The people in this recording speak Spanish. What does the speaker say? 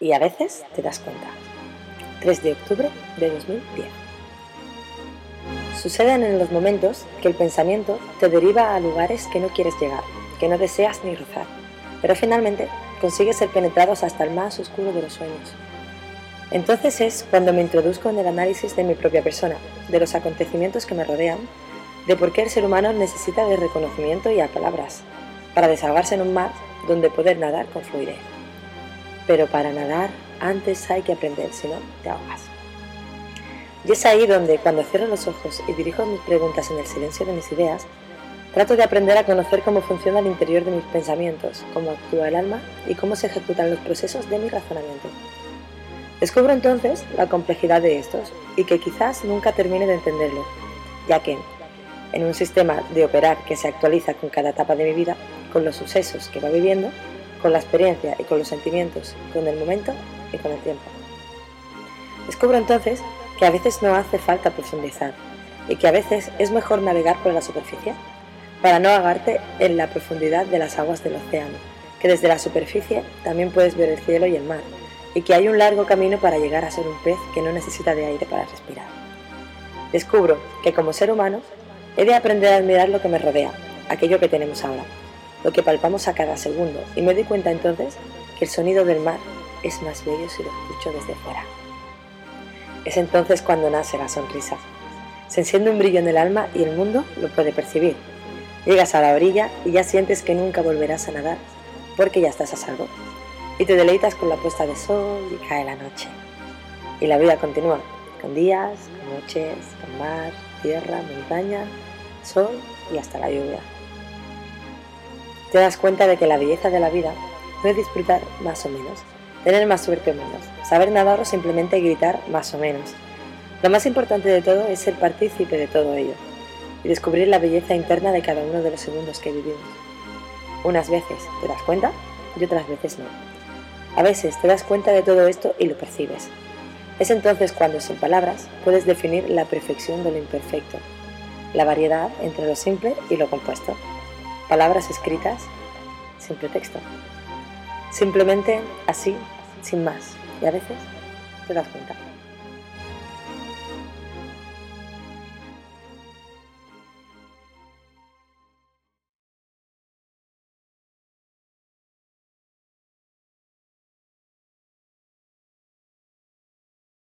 y a veces te das cuenta. 3 de octubre de 2010. Suceden en los momentos que el pensamiento te deriva a lugares que no quieres llegar, que no deseas ni rozar, pero finalmente consigues ser penetrados hasta el más oscuro de los sueños. Entonces es cuando me introduzco en el análisis de mi propia persona, de los acontecimientos que me rodean, de por qué el ser humano necesita de reconocimiento y a palabras, para desahogarse en un mar donde poder nadar con fluidez. Pero para nadar antes hay que aprender, si no, te ahogas. Y es ahí donde, cuando cierro los ojos y dirijo mis preguntas en el silencio de mis ideas, trato de aprender a conocer cómo funciona el interior de mis pensamientos, cómo actúa el alma y cómo se ejecutan los procesos de mi razonamiento. Descubro entonces la complejidad de estos y que quizás nunca termine de entenderlo, ya que, en un sistema de operar que se actualiza con cada etapa de mi vida, con los sucesos que va viviendo, con la experiencia y con los sentimientos, con el momento y con el tiempo. Descubro entonces que a veces no hace falta profundizar y que a veces es mejor navegar por la superficie para no ahogarte en la profundidad de las aguas del océano, que desde la superficie también puedes ver el cielo y el mar, y que hay un largo camino para llegar a ser un pez que no necesita de aire para respirar. Descubro que como ser humano he de aprender a admirar lo que me rodea, aquello que tenemos ahora, lo que palpamos a cada segundo, y me doy cuenta entonces que el sonido del mar es más bello si lo escucho desde fuera. Es entonces cuando nace la sonrisa. Se enciende un brillo en el alma y el mundo lo puede percibir. Llegas a la orilla y ya sientes que nunca volverás a nadar porque ya estás a salvo. Y te deleitas con la puesta de sol y cae la noche. Y la vida continúa, con días, con noches, con mar, tierra, montaña, sol y hasta la lluvia. Te das cuenta de que la belleza de la vida no disfrutar más o menos, tener más suerte o menos, saber nadar o simplemente gritar más o menos. Lo más importante de todo es ser partícipe de todo ello y descubrir la belleza interna de cada uno de los segundos que vivimos. Unas veces te das cuenta y otras veces no. A veces te das cuenta de todo esto y lo percibes. Es entonces cuando, sin palabras, puedes definir la perfección de lo imperfecto, la variedad entre lo simple y lo compuesto, palabras escritas, simple texto. Simplemente así, sin más. Y a veces te das cuenta.